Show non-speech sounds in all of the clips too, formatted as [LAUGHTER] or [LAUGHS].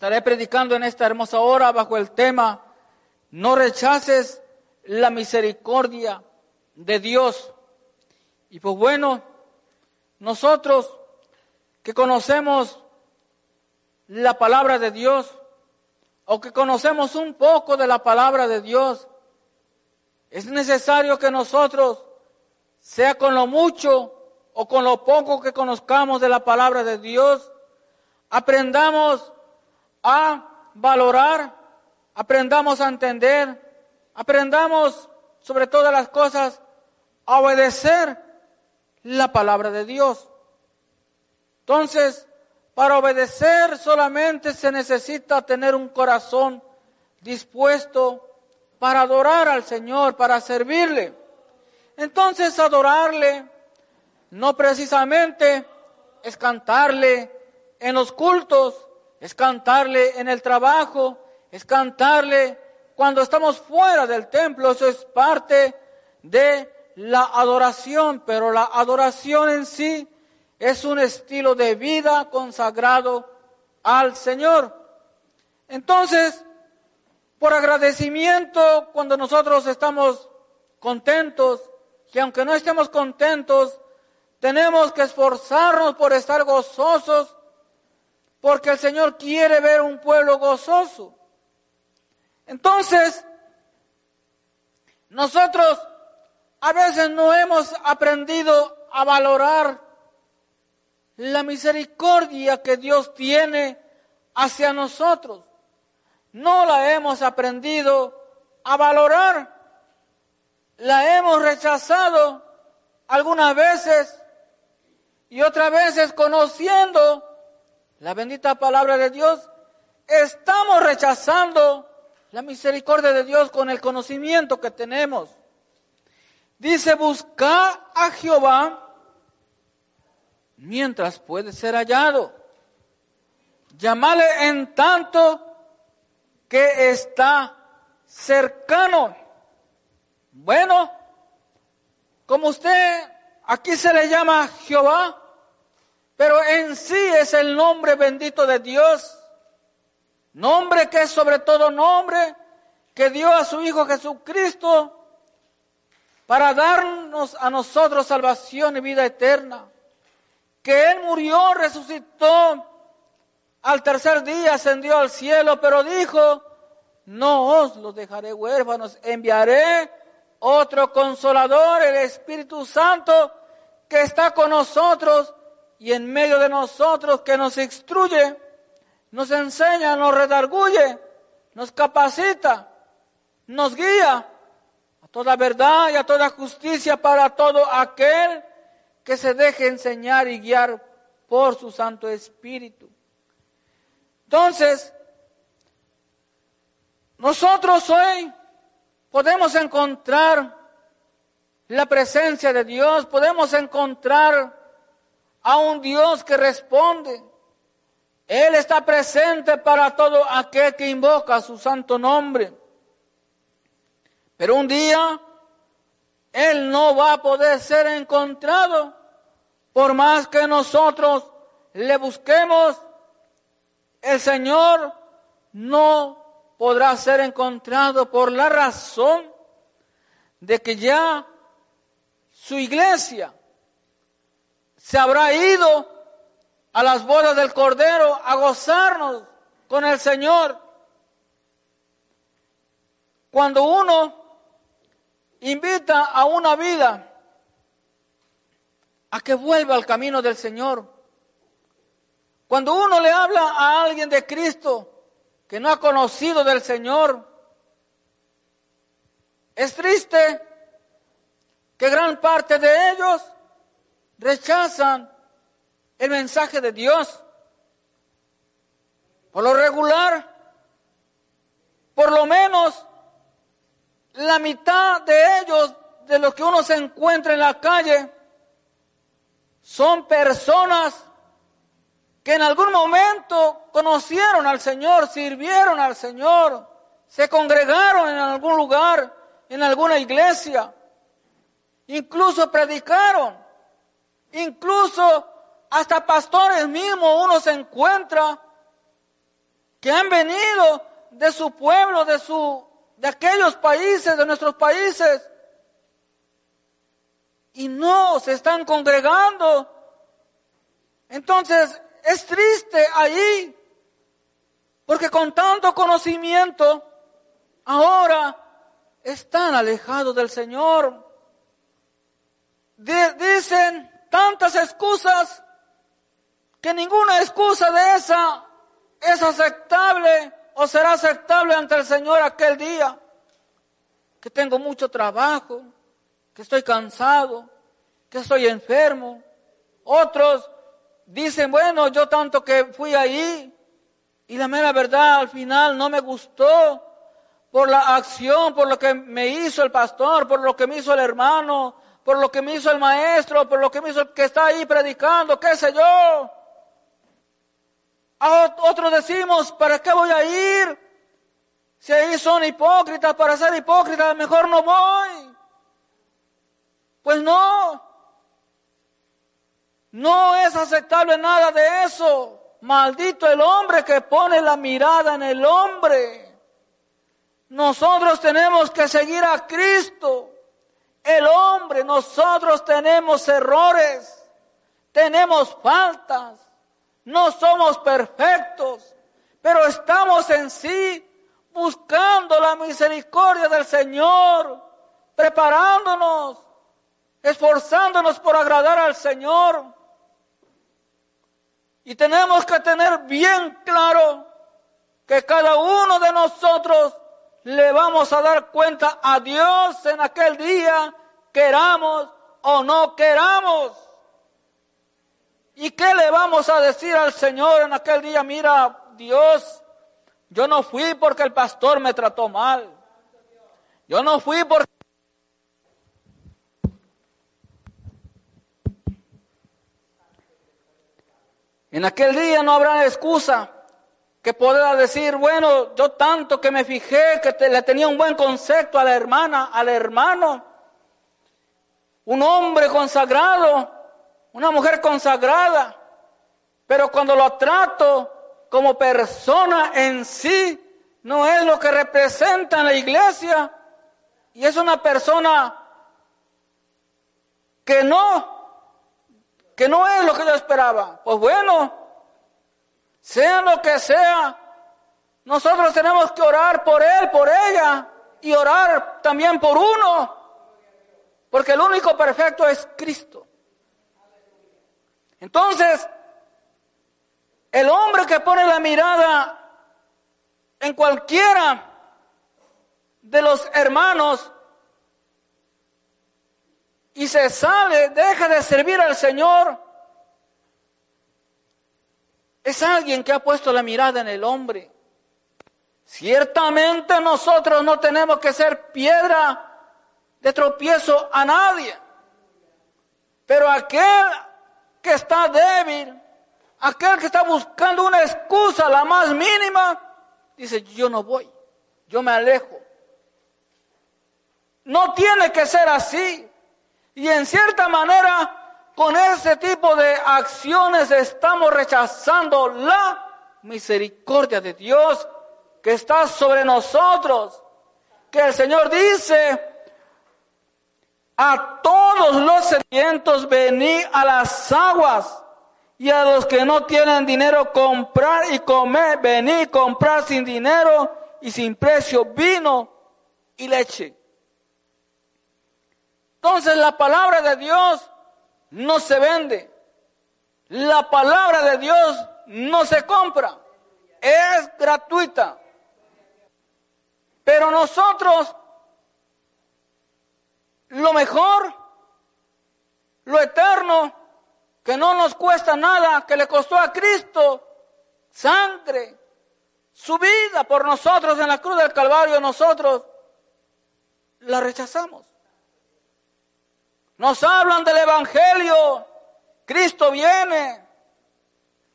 Estaré predicando en esta hermosa hora bajo el tema No rechaces la misericordia de Dios. Y pues bueno, nosotros que conocemos la palabra de Dios, o que conocemos un poco de la palabra de Dios, es necesario que nosotros, sea con lo mucho o con lo poco que conozcamos de la palabra de Dios, aprendamos a valorar, aprendamos a entender, aprendamos sobre todas las cosas a obedecer la palabra de Dios. Entonces, para obedecer solamente se necesita tener un corazón dispuesto para adorar al Señor, para servirle. Entonces adorarle no precisamente es cantarle en los cultos, es cantarle en el trabajo, es cantarle cuando estamos fuera del templo, eso es parte de la adoración, pero la adoración en sí es un estilo de vida consagrado al Señor. Entonces, por agradecimiento, cuando nosotros estamos contentos, y aunque no estemos contentos, tenemos que esforzarnos por estar gozosos, porque el Señor quiere ver un pueblo gozoso. Entonces, nosotros a veces no hemos aprendido a valorar la misericordia que Dios tiene hacia nosotros. No la hemos aprendido a valorar. La hemos rechazado algunas veces y otras veces conociendo la bendita palabra de Dios. Estamos rechazando la misericordia de Dios con el conocimiento que tenemos. Dice, buscar a Jehová mientras puede ser hallado. Llámale en tanto que está cercano. Bueno, como usted aquí se le llama Jehová, pero en sí es el nombre bendito de Dios. Nombre que es sobre todo nombre que dio a su Hijo Jesucristo para darnos a nosotros salvación y vida eterna que Él murió, resucitó, al tercer día ascendió al cielo, pero dijo, no os los dejaré huérfanos, enviaré otro consolador, el Espíritu Santo, que está con nosotros y en medio de nosotros, que nos instruye, nos enseña, nos redarguye, nos capacita, nos guía a toda verdad y a toda justicia para todo aquel que se deje enseñar y guiar por su Santo Espíritu. Entonces, nosotros hoy podemos encontrar la presencia de Dios, podemos encontrar a un Dios que responde. Él está presente para todo aquel que invoca su santo nombre. Pero un día Él no va a poder ser encontrado por más que nosotros le busquemos, el Señor no podrá ser encontrado por la razón de que ya su iglesia se habrá ido a las bodas del Cordero a gozarnos con el Señor. Cuando uno invita a una vida a que vuelva al camino del Señor. Cuando uno le habla a alguien de Cristo que no ha conocido del Señor, es triste que gran parte de ellos rechazan el mensaje de Dios. Por lo regular, por lo menos la mitad de ellos, de los que uno se encuentra en la calle, son personas que en algún momento conocieron al Señor, sirvieron al Señor, se congregaron en algún lugar, en alguna iglesia, incluso predicaron, incluso hasta pastores mismos uno se encuentra que han venido de su pueblo, de su de aquellos países, de nuestros países y no se están congregando. Entonces, es triste ahí porque con tanto conocimiento ahora están alejados del Señor. dicen tantas excusas que ninguna excusa de esa es aceptable o será aceptable ante el Señor aquel día. Que tengo mucho trabajo, que estoy cansado, que estoy enfermo. Otros dicen, bueno, yo tanto que fui ahí y la mera verdad al final no me gustó por la acción, por lo que me hizo el pastor, por lo que me hizo el hermano, por lo que me hizo el maestro, por lo que me hizo que está ahí predicando, qué sé yo. A otros decimos, ¿para qué voy a ir? Si ahí son hipócritas, para ser hipócritas, mejor no voy. Pues no. No es aceptable nada de eso. Maldito el hombre que pone la mirada en el hombre. Nosotros tenemos que seguir a Cristo. El hombre, nosotros tenemos errores, tenemos faltas, no somos perfectos, pero estamos en sí buscando la misericordia del Señor, preparándonos, esforzándonos por agradar al Señor. Y tenemos que tener bien claro que cada uno de nosotros le vamos a dar cuenta a Dios en aquel día, queramos o no queramos. ¿Y qué le vamos a decir al Señor en aquel día? Mira, Dios, yo no fui porque el pastor me trató mal. Yo no fui porque En aquel día no habrá excusa que pueda decir, bueno, yo tanto que me fijé, que le tenía un buen concepto a la hermana, al hermano, un hombre consagrado, una mujer consagrada, pero cuando lo trato como persona en sí, no es lo que representa en la iglesia, y es una persona que no que no es lo que yo esperaba. Pues bueno, sea lo que sea, nosotros tenemos que orar por él, por ella, y orar también por uno, porque el único perfecto es Cristo. Entonces, el hombre que pone la mirada en cualquiera de los hermanos y se sale, deja de servir al Señor, es alguien que ha puesto la mirada en el hombre. Ciertamente nosotros no tenemos que ser piedra de tropiezo a nadie, pero aquel que está débil, aquel que está buscando una excusa, la más mínima, dice, yo no voy, yo me alejo. No tiene que ser así. Y en cierta manera, con ese tipo de acciones estamos rechazando la misericordia de Dios que está sobre nosotros. Que el Señor dice, a todos los sedientos venid a las aguas y a los que no tienen dinero comprar y comer, venid comprar sin dinero y sin precio vino y leche. Entonces la palabra de Dios no se vende. La palabra de Dios no se compra. Es gratuita. Pero nosotros, lo mejor, lo eterno, que no nos cuesta nada, que le costó a Cristo sangre, su vida por nosotros en la cruz del Calvario, nosotros la rechazamos. Nos hablan del Evangelio. Cristo viene.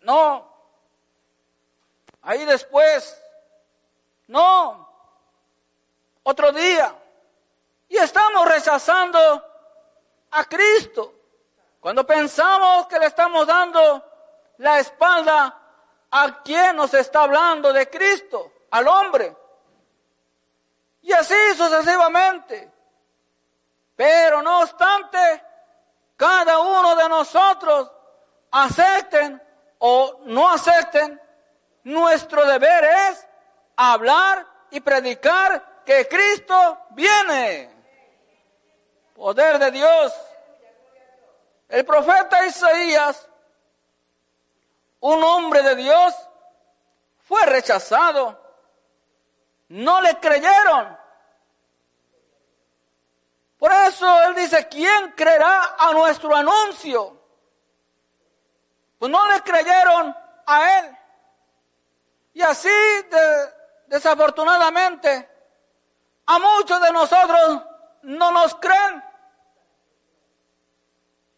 No. Ahí después. No. Otro día. Y estamos rechazando a Cristo. Cuando pensamos que le estamos dando la espalda a quién nos está hablando de Cristo, al hombre. Y así sucesivamente. Pero no obstante, cada uno de nosotros acepten o no acepten, nuestro deber es hablar y predicar que Cristo viene. Poder de Dios. El profeta Isaías, un hombre de Dios, fue rechazado. No le creyeron. Por eso él dice, ¿quién creerá a nuestro anuncio? Pues no le creyeron a él. Y así, desafortunadamente, a muchos de nosotros no nos creen.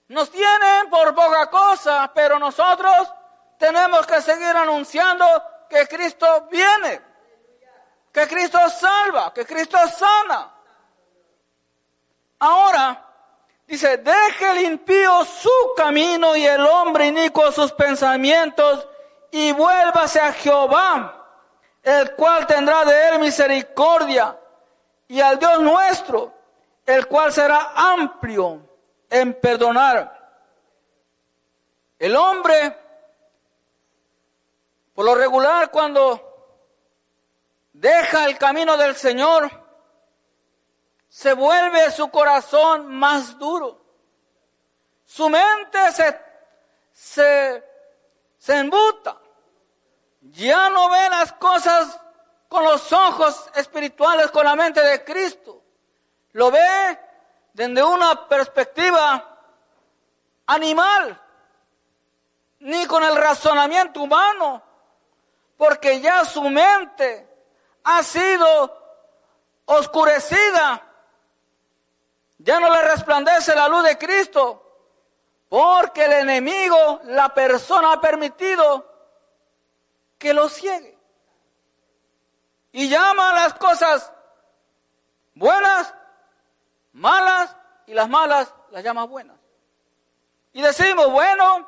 Nos tienen por poca cosa, pero nosotros tenemos que seguir anunciando que Cristo viene, que Cristo salva, que Cristo sana. Ahora, dice, deje el impío su camino y el hombre inicuo sus pensamientos y vuélvase a Jehová, el cual tendrá de él misericordia, y al Dios nuestro, el cual será amplio en perdonar. El hombre, por lo regular, cuando deja el camino del Señor, se vuelve su corazón más duro. Su mente se, se, se embuta. Ya no ve las cosas con los ojos espirituales, con la mente de Cristo. Lo ve desde una perspectiva animal, ni con el razonamiento humano, porque ya su mente ha sido oscurecida ya no le resplandece la luz de Cristo, porque el enemigo, la persona ha permitido que lo ciegue. Y llama las cosas buenas, malas, y las malas las llama buenas. Y decimos, bueno,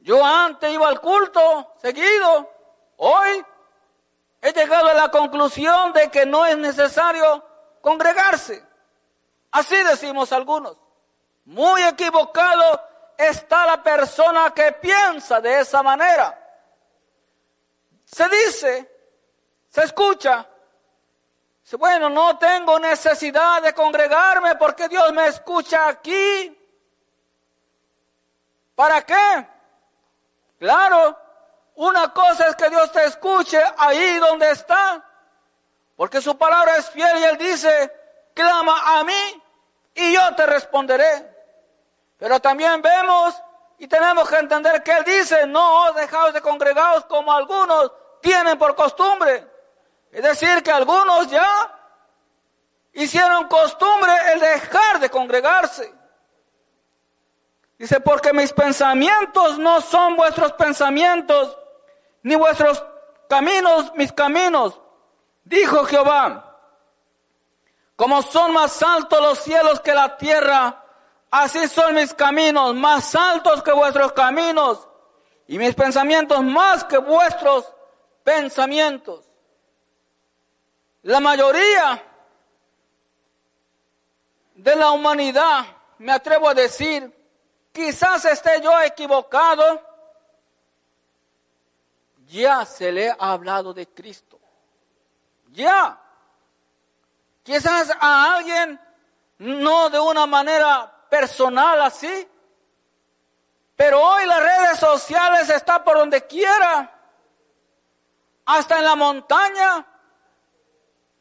yo antes iba al culto seguido, hoy he llegado a la conclusión de que no es necesario congregarse. Así decimos algunos. Muy equivocado está la persona que piensa de esa manera. Se dice, se escucha, bueno, no tengo necesidad de congregarme porque Dios me escucha aquí. ¿Para qué? Claro, una cosa es que Dios te escuche ahí donde está, porque su palabra es fiel y Él dice, clama a mí y yo te responderé. Pero también vemos y tenemos que entender que Él dice, no os dejaos de congregados como algunos tienen por costumbre. Es decir, que algunos ya hicieron costumbre el dejar de congregarse. Dice, porque mis pensamientos no son vuestros pensamientos, ni vuestros caminos mis caminos, dijo Jehová. Como son más altos los cielos que la tierra, así son mis caminos, más altos que vuestros caminos, y mis pensamientos más que vuestros pensamientos. La mayoría de la humanidad, me atrevo a decir, quizás esté yo equivocado, ya se le ha hablado de Cristo. Ya. Quizás a alguien no de una manera personal así, pero hoy las redes sociales están por donde quiera, hasta en la montaña.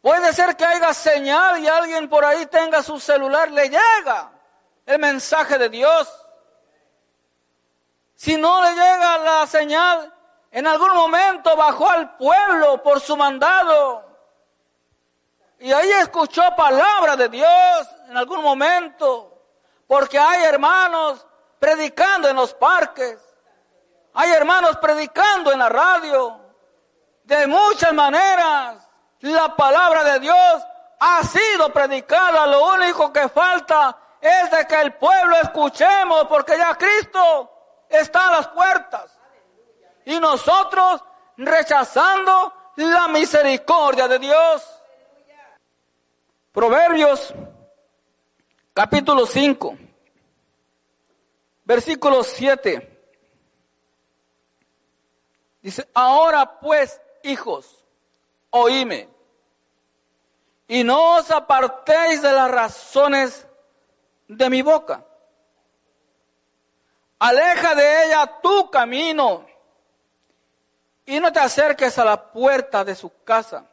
Puede ser que haya señal y alguien por ahí tenga su celular, le llega el mensaje de Dios. Si no le llega la señal, en algún momento bajó al pueblo por su mandado y ahí escuchó palabra de Dios en algún momento, porque hay hermanos predicando en los parques, hay hermanos predicando en la radio, de muchas maneras. La palabra de Dios ha sido predicada, lo único que falta es de que el pueblo escuchemos, porque ya Cristo está a las puertas. Y nosotros rechazando la misericordia de Dios. Proverbios capítulo 5, versículo 7. Dice, ahora pues, hijos, oíme, y no os apartéis de las razones de mi boca. Aleja de ella tu camino y no te acerques a la puerta de su casa,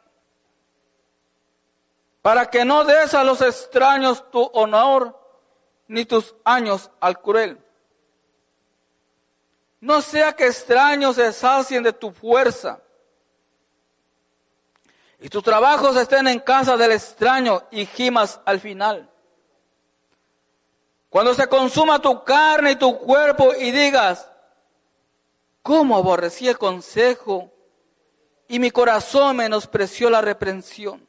para que no des a los extraños tu honor ni tus años al cruel. No sea que extraños se sacien de tu fuerza y tus trabajos estén en casa del extraño y gimas al final. Cuando se consuma tu carne y tu cuerpo y digas, ¿cómo aborrecí el consejo y mi corazón menospreció la reprensión?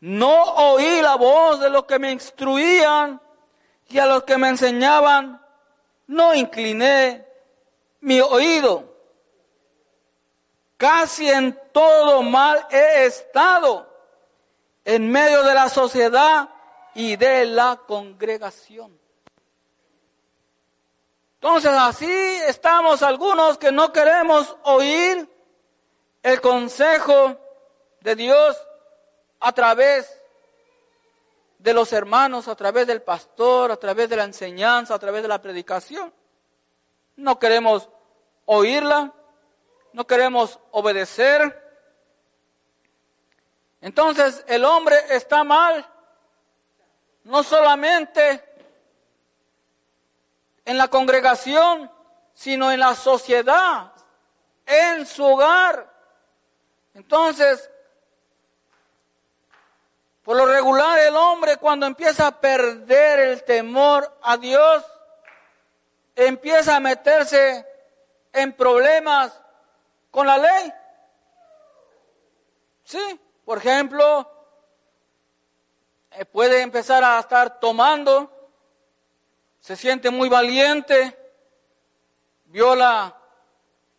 No oí la voz de los que me instruían y a los que me enseñaban, no incliné mi oído. Casi en todo mal he estado en medio de la sociedad y de la congregación. Entonces así estamos algunos que no queremos oír el consejo de Dios a través de los hermanos, a través del pastor, a través de la enseñanza, a través de la predicación. No queremos oírla, no queremos obedecer. Entonces el hombre está mal no solamente en la congregación, sino en la sociedad, en su hogar. Entonces, por lo regular el hombre cuando empieza a perder el temor a Dios, empieza a meterse en problemas con la ley. Sí, por ejemplo, eh, puede empezar a estar tomando, se siente muy valiente, viola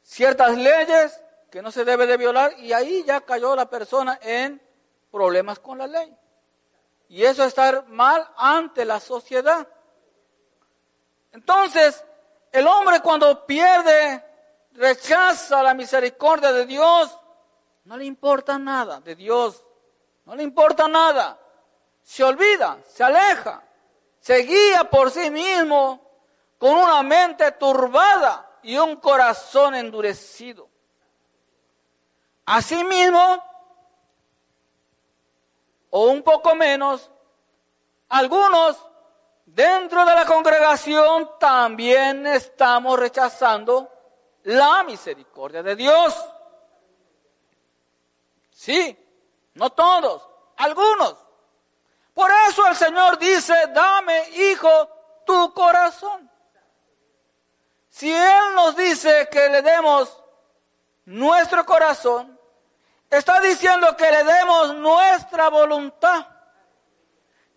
ciertas leyes que no se debe de violar y ahí ya cayó la persona en problemas con la ley. Y eso es estar mal ante la sociedad. Entonces, el hombre cuando pierde, rechaza la misericordia de Dios, no le importa nada de Dios, no le importa nada se olvida, se aleja, se guía por sí mismo con una mente turbada y un corazón endurecido. Asimismo, o un poco menos, algunos dentro de la congregación también estamos rechazando la misericordia de Dios. Sí, no todos, algunos. Por eso el Señor dice, dame, hijo, tu corazón. Si Él nos dice que le demos nuestro corazón, está diciendo que le demos nuestra voluntad,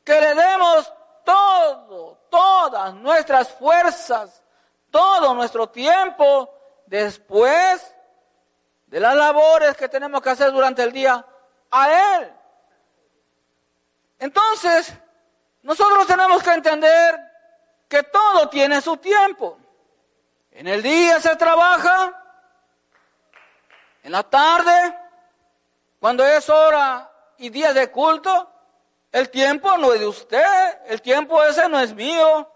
que le demos todo, todas nuestras fuerzas, todo nuestro tiempo después de las labores que tenemos que hacer durante el día a Él. Entonces, nosotros tenemos que entender que todo tiene su tiempo. En el día se trabaja, en la tarde, cuando es hora y día de culto, el tiempo no es de usted, el tiempo ese no es mío,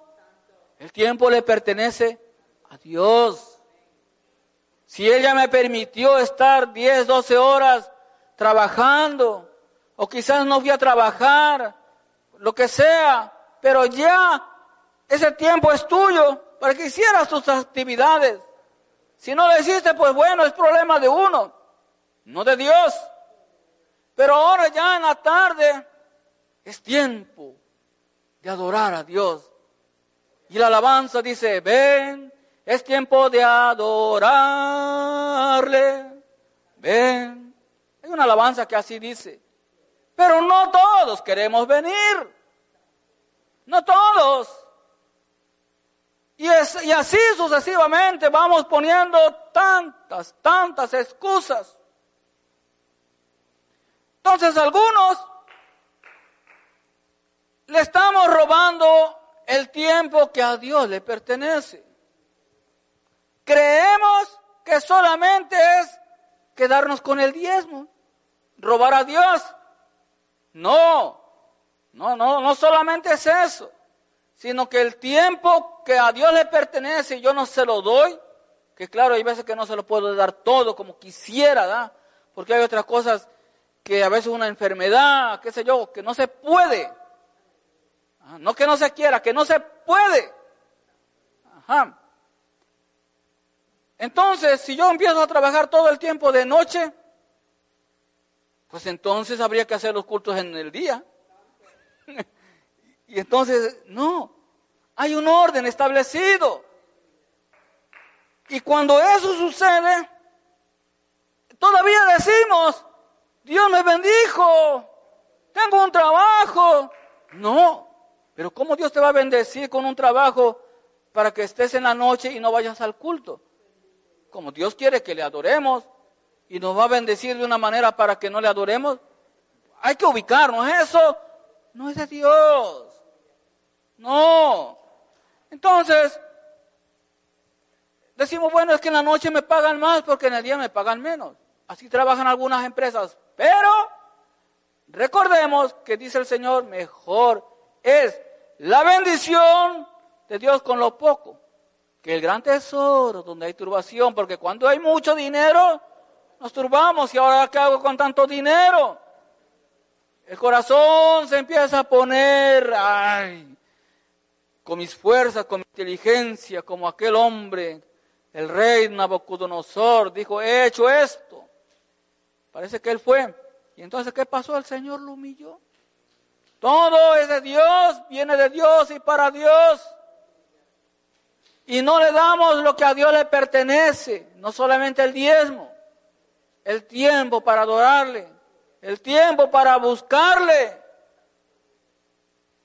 el tiempo le pertenece a Dios. Si ella me permitió estar 10, 12 horas trabajando, o quizás no fui a trabajar, lo que sea, pero ya ese tiempo es tuyo para que hicieras tus actividades. Si no lo hiciste, pues bueno, es problema de uno, no de Dios. Pero ahora ya en la tarde es tiempo de adorar a Dios. Y la alabanza dice, ven, es tiempo de adorarle. Ven. Hay una alabanza que así dice. Pero no todos queremos venir. No todos. Y, es, y así sucesivamente vamos poniendo tantas, tantas excusas. Entonces algunos le estamos robando el tiempo que a Dios le pertenece. Creemos que solamente es quedarnos con el diezmo, robar a Dios. No, no, no, no solamente es eso, sino que el tiempo que a Dios le pertenece yo no se lo doy, que claro, hay veces que no se lo puedo dar todo como quisiera, ¿da? porque hay otras cosas que a veces una enfermedad, qué sé yo, que no se puede. Ah, no que no se quiera, que no se puede. Ajá. Entonces, si yo empiezo a trabajar todo el tiempo de noche, pues entonces habría que hacer los cultos en el día. [LAUGHS] y entonces, no, hay un orden establecido. Y cuando eso sucede, todavía decimos, Dios me bendijo, tengo un trabajo. No, pero ¿cómo Dios te va a bendecir con un trabajo para que estés en la noche y no vayas al culto? Como Dios quiere que le adoremos y nos va a bendecir de una manera para que no le adoremos, hay que ubicarnos. Eso no es de Dios. No. Entonces, decimos, bueno, es que en la noche me pagan más porque en el día me pagan menos. Así trabajan algunas empresas. Pero recordemos que dice el Señor, mejor es la bendición de Dios con lo poco que el gran tesoro donde hay turbación, porque cuando hay mucho dinero, nos turbamos y ahora qué hago con tanto dinero. El corazón se empieza a poner, ay, con mis fuerzas, con mi inteligencia, como aquel hombre, el rey Nabucodonosor, dijo, he hecho esto. Parece que él fue. Y entonces, ¿qué pasó? El Señor lo humilló. Todo es de Dios, viene de Dios y para Dios. Y no le damos lo que a Dios le pertenece, no solamente el diezmo, el tiempo para adorarle, el tiempo para buscarle.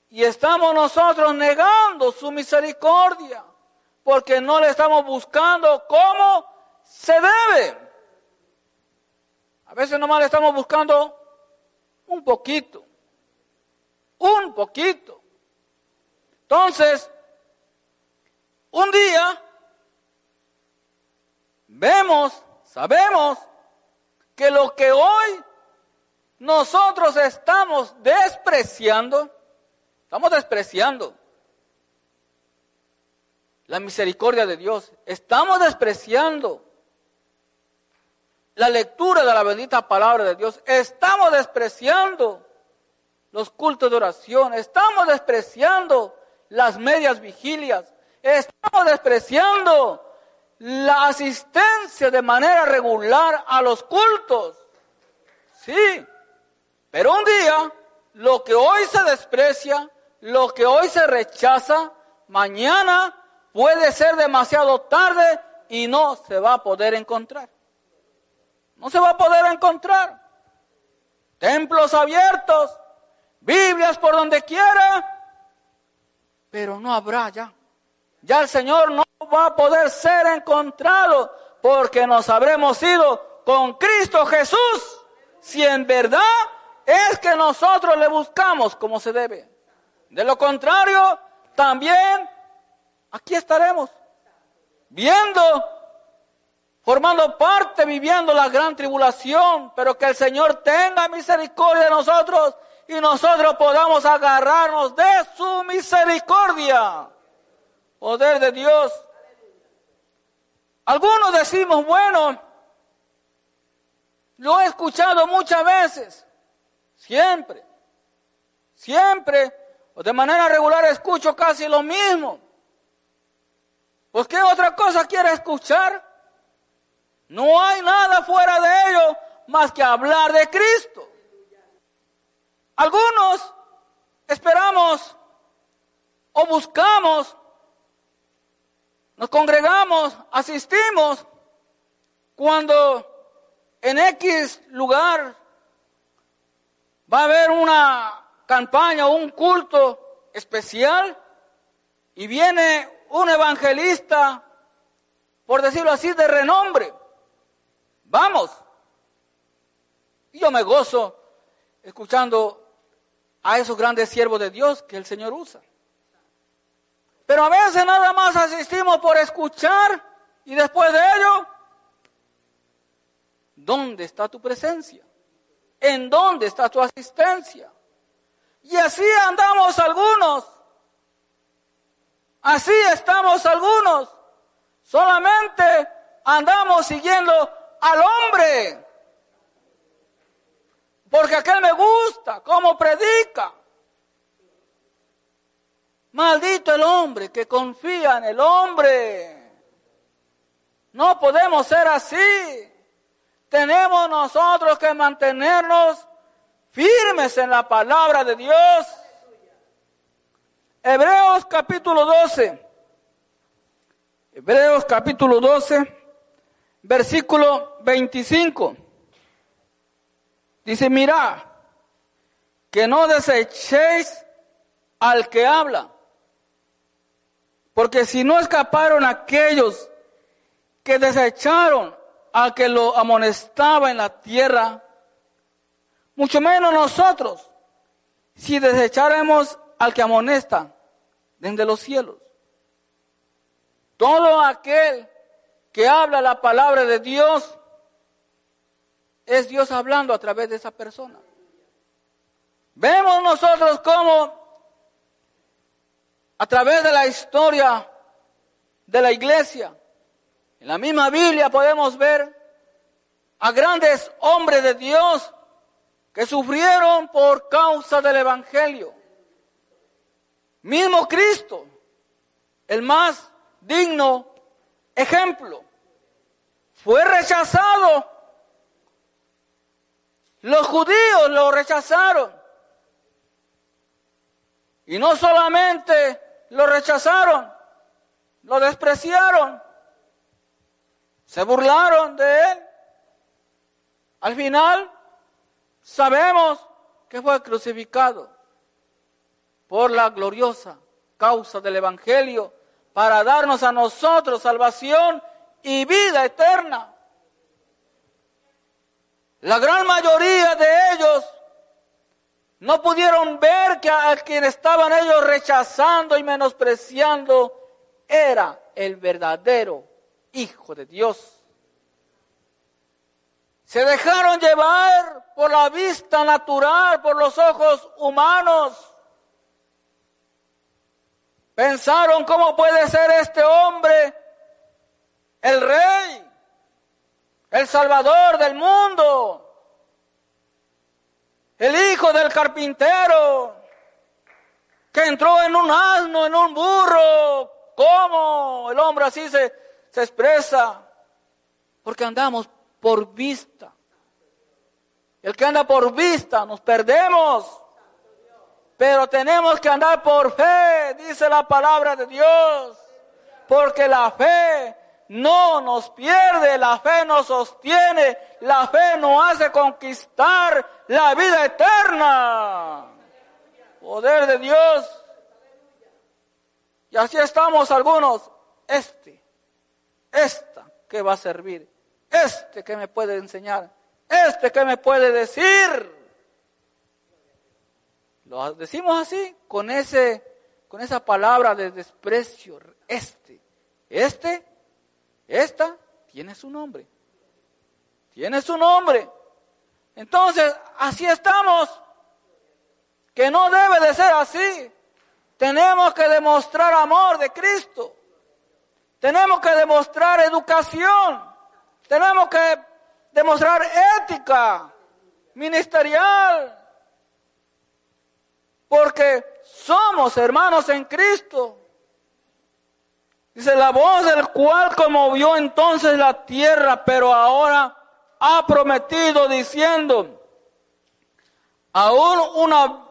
Y estamos nosotros negando su misericordia, porque no le estamos buscando como se debe. A veces nomás estamos buscando un poquito, un poquito. Entonces, un día vemos, sabemos que lo que hoy nosotros estamos despreciando, estamos despreciando la misericordia de Dios, estamos despreciando la lectura de la bendita palabra de Dios. Estamos despreciando los cultos de oración, estamos despreciando las medias vigilias, estamos despreciando la asistencia de manera regular a los cultos. Sí, pero un día lo que hoy se desprecia, lo que hoy se rechaza, mañana puede ser demasiado tarde y no se va a poder encontrar. No se va a poder encontrar. Templos abiertos, Biblias por donde quiera, pero no habrá ya. Ya el Señor no va a poder ser encontrado porque nos habremos ido con Cristo Jesús si en verdad es que nosotros le buscamos como se debe. De lo contrario, también aquí estaremos viendo formando parte, viviendo la gran tribulación, pero que el Señor tenga misericordia de nosotros y nosotros podamos agarrarnos de su misericordia. Poder de Dios. Algunos decimos, bueno, lo he escuchado muchas veces, siempre, siempre, o de manera regular escucho casi lo mismo. Pues ¿qué otra cosa quiere escuchar? No hay nada fuera de ello más que hablar de Cristo. Algunos esperamos o buscamos, nos congregamos, asistimos cuando en X lugar va a haber una campaña o un culto especial y viene un evangelista, por decirlo así, de renombre. Vamos. Y yo me gozo escuchando a esos grandes siervos de Dios que el Señor usa. Pero a veces nada más asistimos por escuchar y después de ello, ¿dónde está tu presencia? ¿En dónde está tu asistencia? Y así andamos algunos. Así estamos algunos. Solamente andamos siguiendo al hombre. Porque aquel me gusta, como predica. Maldito el hombre que confía en el hombre. No podemos ser así. Tenemos nosotros que mantenernos firmes en la palabra de Dios. Hebreos capítulo 12. Hebreos capítulo 12, versículo 25. Dice, mira, que no desechéis al que habla. Porque si no escaparon aquellos que desecharon al que lo amonestaba en la tierra, mucho menos nosotros, si desecharemos al que amonesta desde los cielos. Todo aquel que habla la palabra de Dios es Dios hablando a través de esa persona. Vemos nosotros cómo a través de la historia de la iglesia, en la misma Biblia podemos ver a grandes hombres de Dios que sufrieron por causa del Evangelio. Mismo Cristo, el más digno ejemplo, fue rechazado. Los judíos lo rechazaron. Y no solamente lo rechazaron, lo despreciaron, se burlaron de él. Al final sabemos que fue crucificado por la gloriosa causa del Evangelio para darnos a nosotros salvación y vida eterna. La gran mayoría de ellos no pudieron ver que a quien estaban ellos rechazando y menospreciando era el verdadero Hijo de Dios. Se dejaron llevar por la vista natural, por los ojos humanos. Pensaron cómo puede ser este hombre el rey, el salvador del mundo, el hijo del carpintero, que entró en un asno, en un burro. ¿Cómo el hombre así se, se expresa? Porque andamos por vista. El que anda por vista nos perdemos. Pero tenemos que andar por fe, dice la palabra de Dios. Porque la fe no nos pierde, la fe nos sostiene, la fe nos hace conquistar la vida eterna. Poder de Dios. Y así estamos algunos. Este, esta que va a servir este que me puede enseñar, este que me puede decir. Lo decimos así, con ese, con esa palabra de desprecio, este, este, esta, tiene su nombre. Tiene su nombre. Entonces, así estamos. Que no debe de ser así. Tenemos que demostrar amor de Cristo. Tenemos que demostrar educación. Tenemos que demostrar ética ministerial. Porque somos hermanos en Cristo. Dice, la voz del cual conmovió entonces la tierra, pero ahora ha prometido diciendo, aún una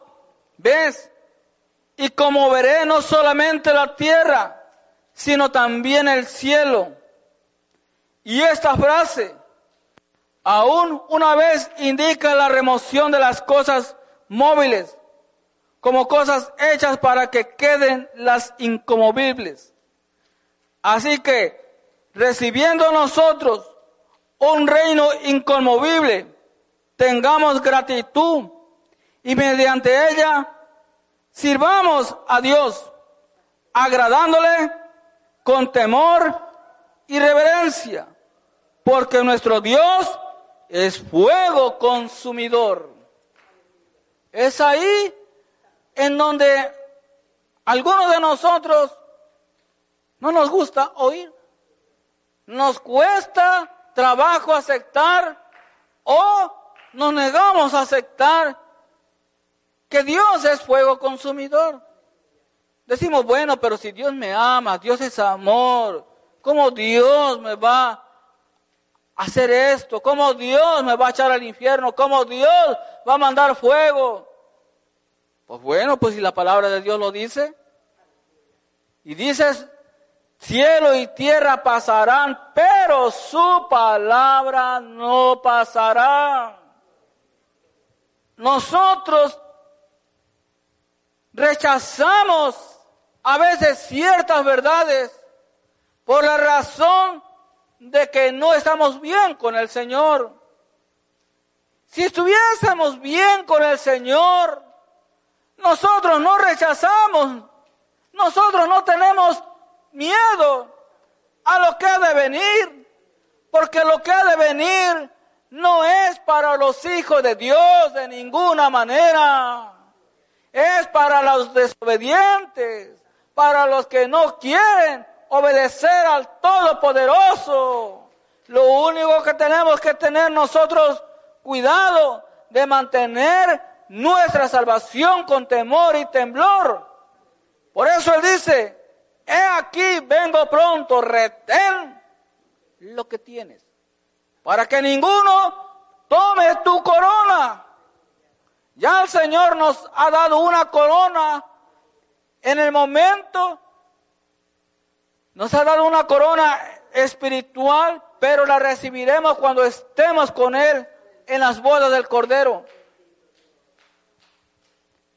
vez, y conmoveré no solamente la tierra, sino también el cielo. Y esta frase, aún una vez indica la remoción de las cosas móviles como cosas hechas para que queden las incomovibles. Así que, recibiendo nosotros un reino inconmovible, tengamos gratitud y mediante ella sirvamos a Dios, agradándole con temor y reverencia, porque nuestro Dios es fuego consumidor. Es ahí en donde algunos de nosotros no nos gusta oír. Nos cuesta trabajo aceptar o nos negamos a aceptar que Dios es fuego consumidor. Decimos, bueno, pero si Dios me ama, Dios es amor, ¿cómo Dios me va a hacer esto? ¿Cómo Dios me va a echar al infierno? ¿Cómo Dios va a mandar fuego? Pues bueno, pues si la palabra de Dios lo dice, y dices, cielo y tierra pasarán, pero su palabra no pasará. Nosotros rechazamos a veces ciertas verdades por la razón de que no estamos bien con el Señor. Si estuviésemos bien con el Señor, nosotros no rechazamos, nosotros no tenemos miedo a lo que ha de venir, porque lo que ha de venir no es para los hijos de Dios de ninguna manera. Es para los desobedientes, para los que no quieren obedecer al Todopoderoso. Lo único que tenemos que tener nosotros cuidado de mantener nuestra salvación con temor y temblor. Por eso él dice, he aquí, vengo pronto, retén lo que tienes para que ninguno tome tu corona. Ya el Señor nos ha dado una corona en el momento, nos ha dado una corona espiritual, pero la recibiremos cuando estemos con Él en las bodas del Cordero.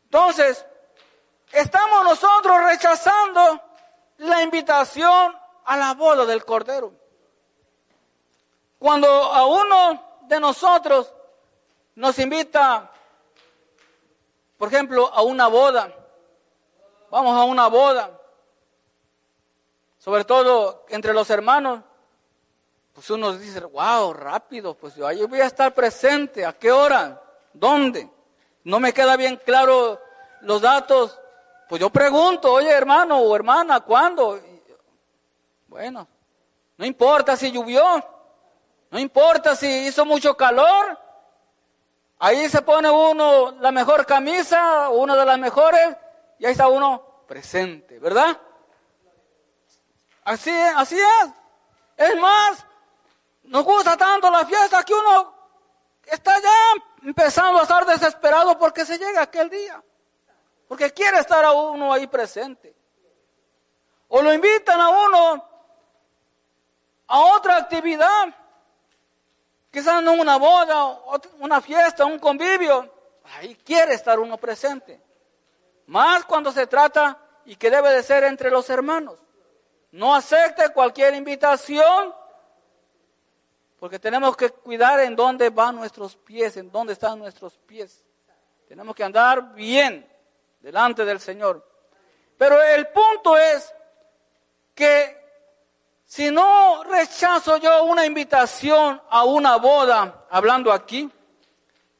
Entonces, estamos nosotros rechazando la invitación a la boda del Cordero. Cuando a uno de nosotros nos invita, por ejemplo, a una boda, vamos a una boda, sobre todo entre los hermanos, pues uno dice, wow, rápido, pues yo voy a estar presente, ¿a qué hora? ¿Dónde? No me queda bien claro los datos, pues yo pregunto, oye hermano o hermana, ¿cuándo? Bueno, no importa si llovió, no importa si hizo mucho calor, ahí se pone uno la mejor camisa, una de las mejores, y ahí está uno presente, ¿verdad? Así es, así es. Es más, nos gusta tanto la fiesta que uno está ya empezando a estar desesperado porque se llega aquel día. Porque quiere estar a uno ahí presente. O lo invitan a uno a otra actividad quizás no una boda, una fiesta, un convivio, ahí quiere estar uno presente. Más cuando se trata y que debe de ser entre los hermanos. No acepte cualquier invitación, porque tenemos que cuidar en dónde van nuestros pies, en dónde están nuestros pies. Tenemos que andar bien delante del Señor. Pero el punto es que si no rechazo yo una invitación a una boda, hablando aquí,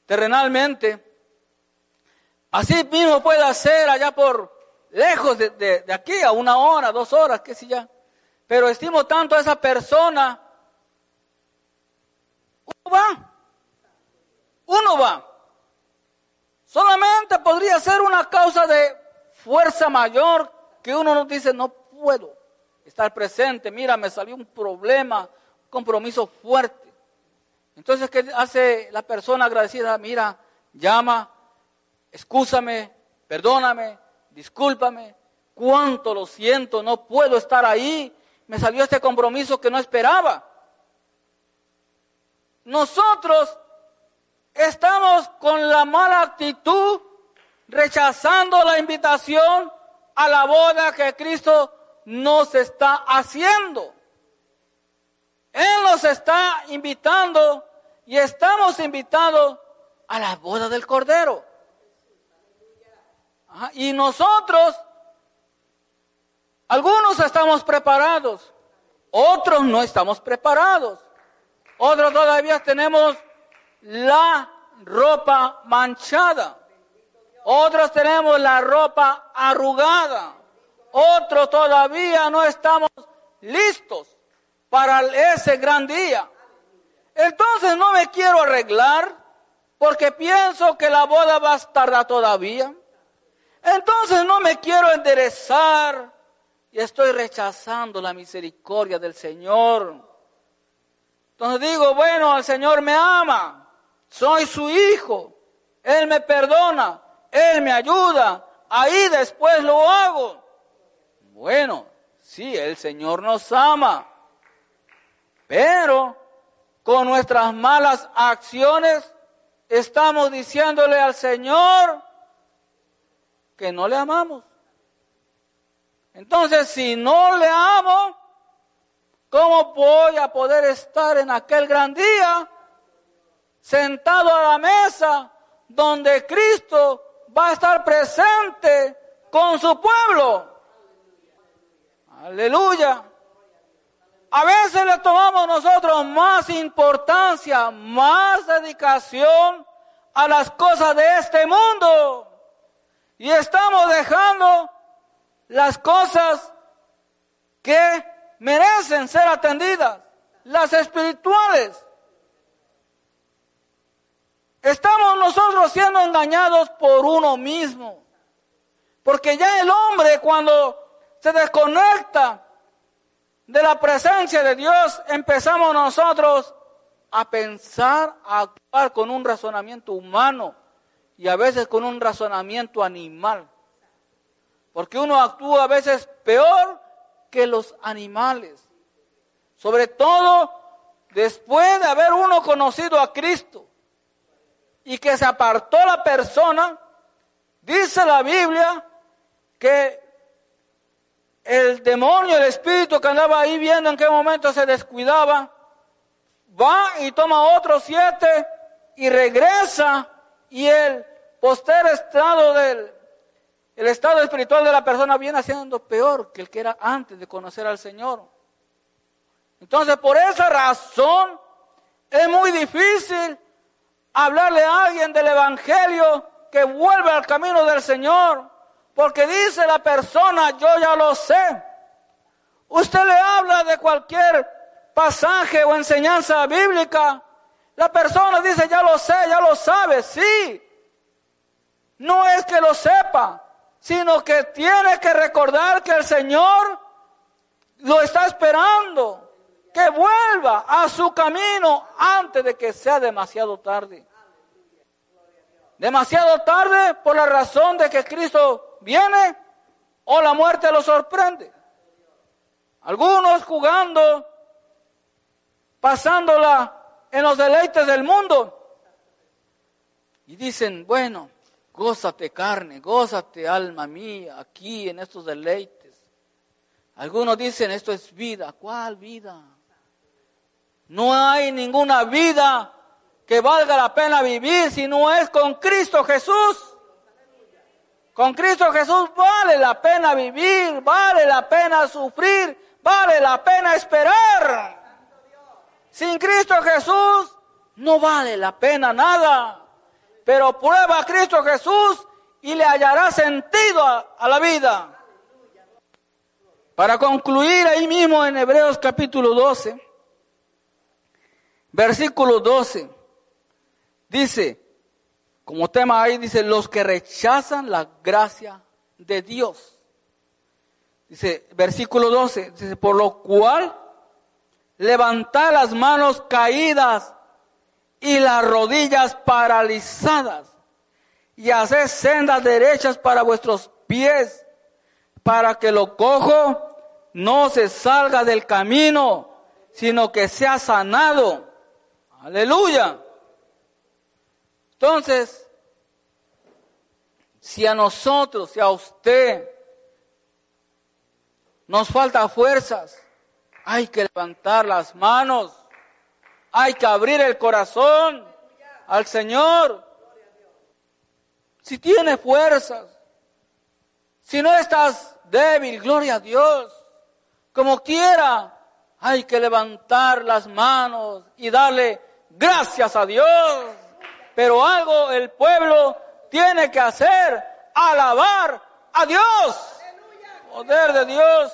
terrenalmente, así mismo puede hacer allá por lejos de, aquí, a una hora, dos horas, qué sé ya. Pero estimo tanto a esa persona, uno va, uno va. Solamente podría ser una causa de fuerza mayor que uno nos dice, no puedo estar presente. Mira, me salió un problema, un compromiso fuerte. Entonces, ¿qué hace la persona agradecida? Mira, llama, excúsame, perdóname, discúlpame, cuánto lo siento, no puedo estar ahí. Me salió este compromiso que no esperaba. Nosotros estamos con la mala actitud, rechazando la invitación a la boda que Cristo nos está haciendo. Él nos está invitando y estamos invitados a la boda del Cordero. Y nosotros, algunos estamos preparados, otros no estamos preparados. Otros todavía tenemos la ropa manchada. Otros tenemos la ropa arrugada. Otros todavía no estamos listos para ese gran día. Entonces no me quiero arreglar porque pienso que la boda va a tardar todavía. Entonces no me quiero enderezar y estoy rechazando la misericordia del Señor. Entonces digo, bueno, el Señor me ama, soy su hijo, Él me perdona, Él me ayuda, ahí después lo hago. Bueno, sí, el Señor nos ama, pero con nuestras malas acciones estamos diciéndole al Señor que no le amamos. Entonces, si no le amo, ¿cómo voy a poder estar en aquel gran día sentado a la mesa donde Cristo va a estar presente con su pueblo? Aleluya. A veces le tomamos nosotros más importancia, más dedicación a las cosas de este mundo. Y estamos dejando las cosas que merecen ser atendidas, las espirituales. Estamos nosotros siendo engañados por uno mismo. Porque ya el hombre cuando se desconecta de la presencia de Dios, empezamos nosotros a pensar, a actuar con un razonamiento humano y a veces con un razonamiento animal. Porque uno actúa a veces peor que los animales. Sobre todo después de haber uno conocido a Cristo y que se apartó la persona, dice la Biblia que el demonio, el espíritu que andaba ahí viendo en qué momento se descuidaba, va y toma otros siete y regresa y el poster estado del el estado espiritual de la persona viene siendo peor que el que era antes de conocer al Señor. Entonces, por esa razón es muy difícil hablarle a alguien del evangelio que vuelve al camino del Señor porque dice la persona, yo ya lo sé. Usted le habla de cualquier pasaje o enseñanza bíblica. La persona dice, ya lo sé, ya lo sabe. Sí. No es que lo sepa, sino que tiene que recordar que el Señor lo está esperando. Que vuelva a su camino antes de que sea demasiado tarde. Demasiado tarde por la razón de que Cristo viene o la muerte lo sorprende. Algunos jugando, pasándola en los deleites del mundo. Y dicen, bueno, gózate carne, gózate alma mía, aquí en estos deleites. Algunos dicen, esto es vida. ¿Cuál vida? No hay ninguna vida que valga la pena vivir si no es con Cristo Jesús. Con Cristo Jesús vale la pena vivir, vale la pena sufrir, vale la pena esperar. Sin Cristo Jesús no vale la pena nada. Pero prueba a Cristo Jesús y le hallará sentido a, a la vida. Para concluir ahí mismo en Hebreos capítulo 12, versículo 12, dice, como tema ahí dice, los que rechazan la gracia de Dios. Dice, versículo 12, dice, por lo cual levantad las manos caídas y las rodillas paralizadas y haced sendas derechas para vuestros pies, para que lo cojo no se salga del camino, sino que sea sanado. Aleluya. Entonces, si a nosotros, si a usted, nos falta fuerzas, hay que levantar las manos, hay que abrir el corazón al Señor. Si tienes fuerzas, si no estás débil, gloria a Dios, como quiera, hay que levantar las manos y darle gracias a Dios. Pero algo el pueblo tiene que hacer, alabar a Dios. Poder de Dios.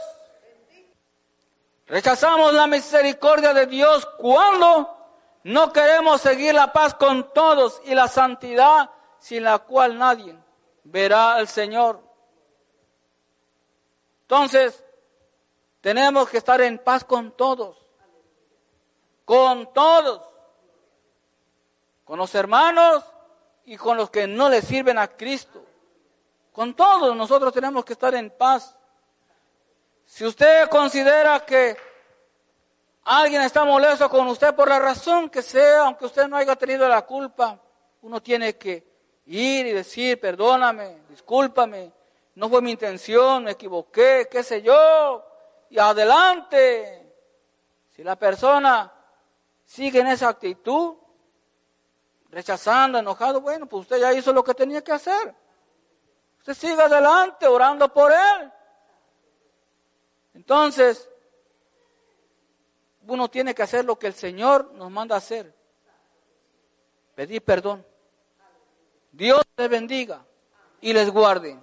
Rechazamos la misericordia de Dios cuando no queremos seguir la paz con todos y la santidad sin la cual nadie verá al Señor. Entonces, tenemos que estar en paz con todos, con todos, con los hermanos y con los que no le sirven a Cristo. Con todos nosotros tenemos que estar en paz. Si usted considera que alguien está molesto con usted por la razón que sea, aunque usted no haya tenido la culpa, uno tiene que ir y decir, perdóname, discúlpame, no fue mi intención, me equivoqué, qué sé yo, y adelante. Si la persona sigue en esa actitud, rechazando, enojado, bueno, pues usted ya hizo lo que tenía que hacer. Usted sigue adelante orando por él. Entonces, uno tiene que hacer lo que el Señor nos manda hacer. Pedir perdón. Dios les bendiga y les guarde.